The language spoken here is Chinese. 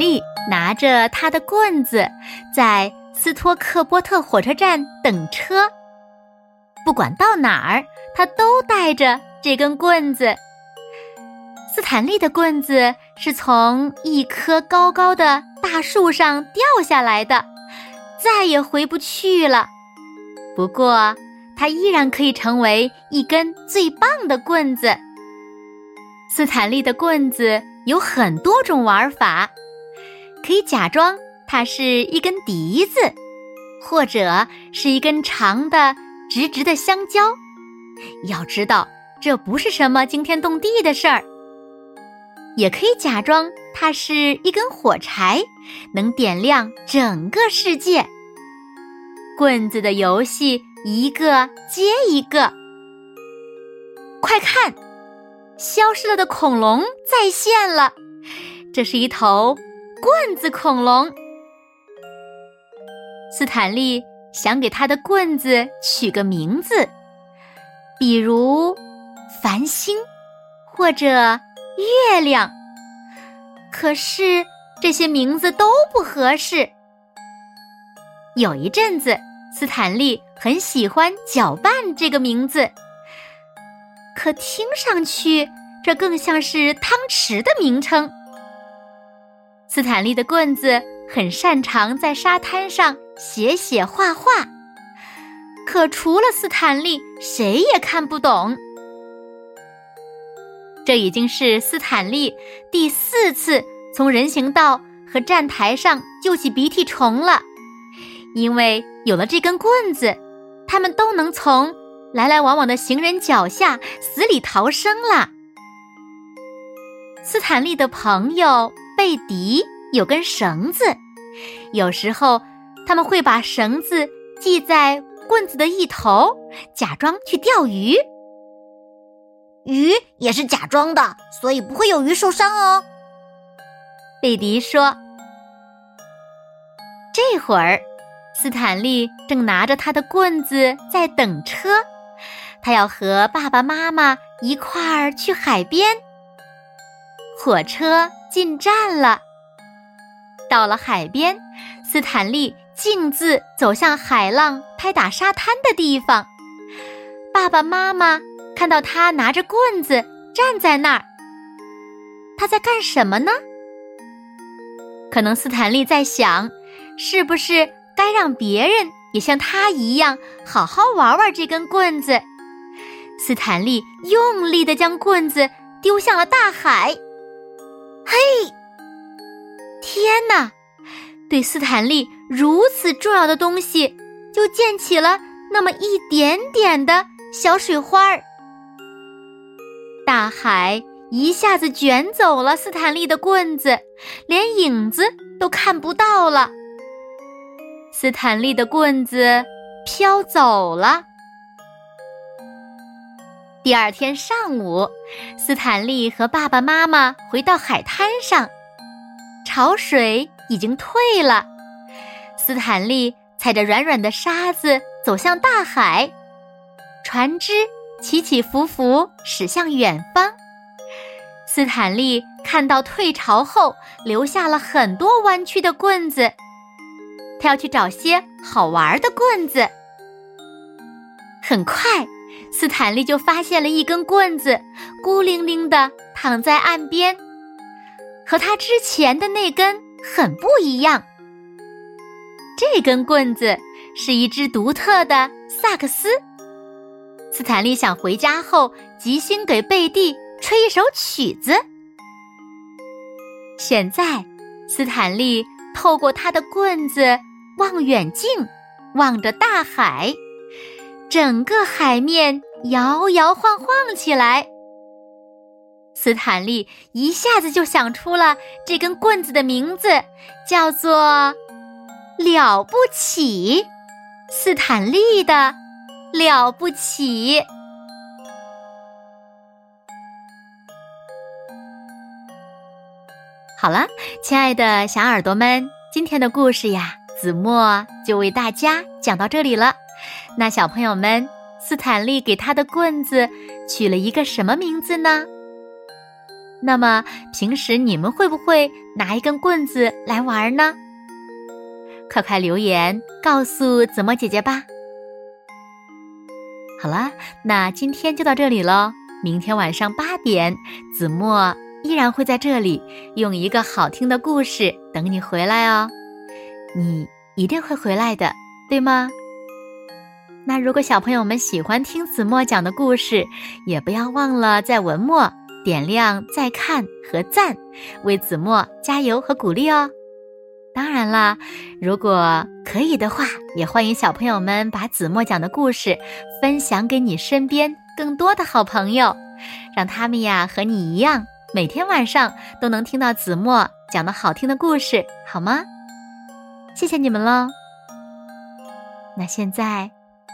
利拿着他的棍子，在斯托克波特火车站等车。不管到哪儿，他都带着这根棍子。斯坦利的棍子是从一棵高高的大树上掉下来的，再也回不去了。不过，它依然可以成为一根最棒的棍子。斯坦利的棍子。有很多种玩法，可以假装它是一根笛子，或者是一根长的、直直的香蕉。要知道，这不是什么惊天动地的事儿。也可以假装它是一根火柴，能点亮整个世界。棍子的游戏，一个接一个。快看！消失了的恐龙再现了，这是一头棍子恐龙。斯坦利想给他的棍子取个名字，比如繁星或者月亮，可是这些名字都不合适。有一阵子，斯坦利很喜欢“搅拌”这个名字。可听上去，这更像是汤匙的名称。斯坦利的棍子很擅长在沙滩上写写画画，可除了斯坦利，谁也看不懂。这已经是斯坦利第四次从人行道和站台上救起鼻涕虫了，因为有了这根棍子，他们都能从。来来往往的行人脚下死里逃生了。斯坦利的朋友贝迪有根绳子，有时候他们会把绳子系在棍子的一头，假装去钓鱼。鱼也是假装的，所以不会有鱼受伤哦。贝迪说：“这会儿，斯坦利正拿着他的棍子在等车。”他要和爸爸妈妈一块儿去海边。火车进站了，到了海边，斯坦利径自走向海浪拍打沙滩的地方。爸爸妈妈看到他拿着棍子站在那儿，他在干什么呢？可能斯坦利在想，是不是该让别人也像他一样好好玩玩这根棍子？斯坦利用力的将棍子丢向了大海。嘿，天哪！对斯坦利如此重要的东西，就溅起了那么一点点的小水花儿。大海一下子卷走了斯坦利的棍子，连影子都看不到了。斯坦利的棍子飘走了。第二天上午，斯坦利和爸爸妈妈回到海滩上，潮水已经退了。斯坦利踩着软软的沙子走向大海，船只起起伏伏驶向远方。斯坦利看到退潮后留下了很多弯曲的棍子，他要去找些好玩的棍子。很快。斯坦利就发现了一根棍子，孤零零的躺在岸边，和他之前的那根很不一样。这根棍子是一只独特的萨克斯。斯坦利想回家后即兴给贝蒂吹一首曲子。现在，斯坦利透过他的棍子望远镜，望着大海。整个海面摇摇晃晃起来。斯坦利一下子就想出了这根棍子的名字，叫做“了不起”。斯坦利的“了不起”。好了，亲爱的小耳朵们，今天的故事呀，子墨就为大家讲到这里了。那小朋友们，斯坦利给他的棍子取了一个什么名字呢？那么平时你们会不会拿一根棍子来玩呢？快快留言告诉子墨姐姐吧。好了，那今天就到这里喽。明天晚上八点，子墨依然会在这里用一个好听的故事等你回来哦。你一定会回来的，对吗？那如果小朋友们喜欢听子墨讲的故事，也不要忘了在文末点亮再看和赞，为子墨加油和鼓励哦。当然啦，如果可以的话，也欢迎小朋友们把子墨讲的故事分享给你身边更多的好朋友，让他们呀和你一样，每天晚上都能听到子墨讲的好听的故事，好吗？谢谢你们喽。那现在。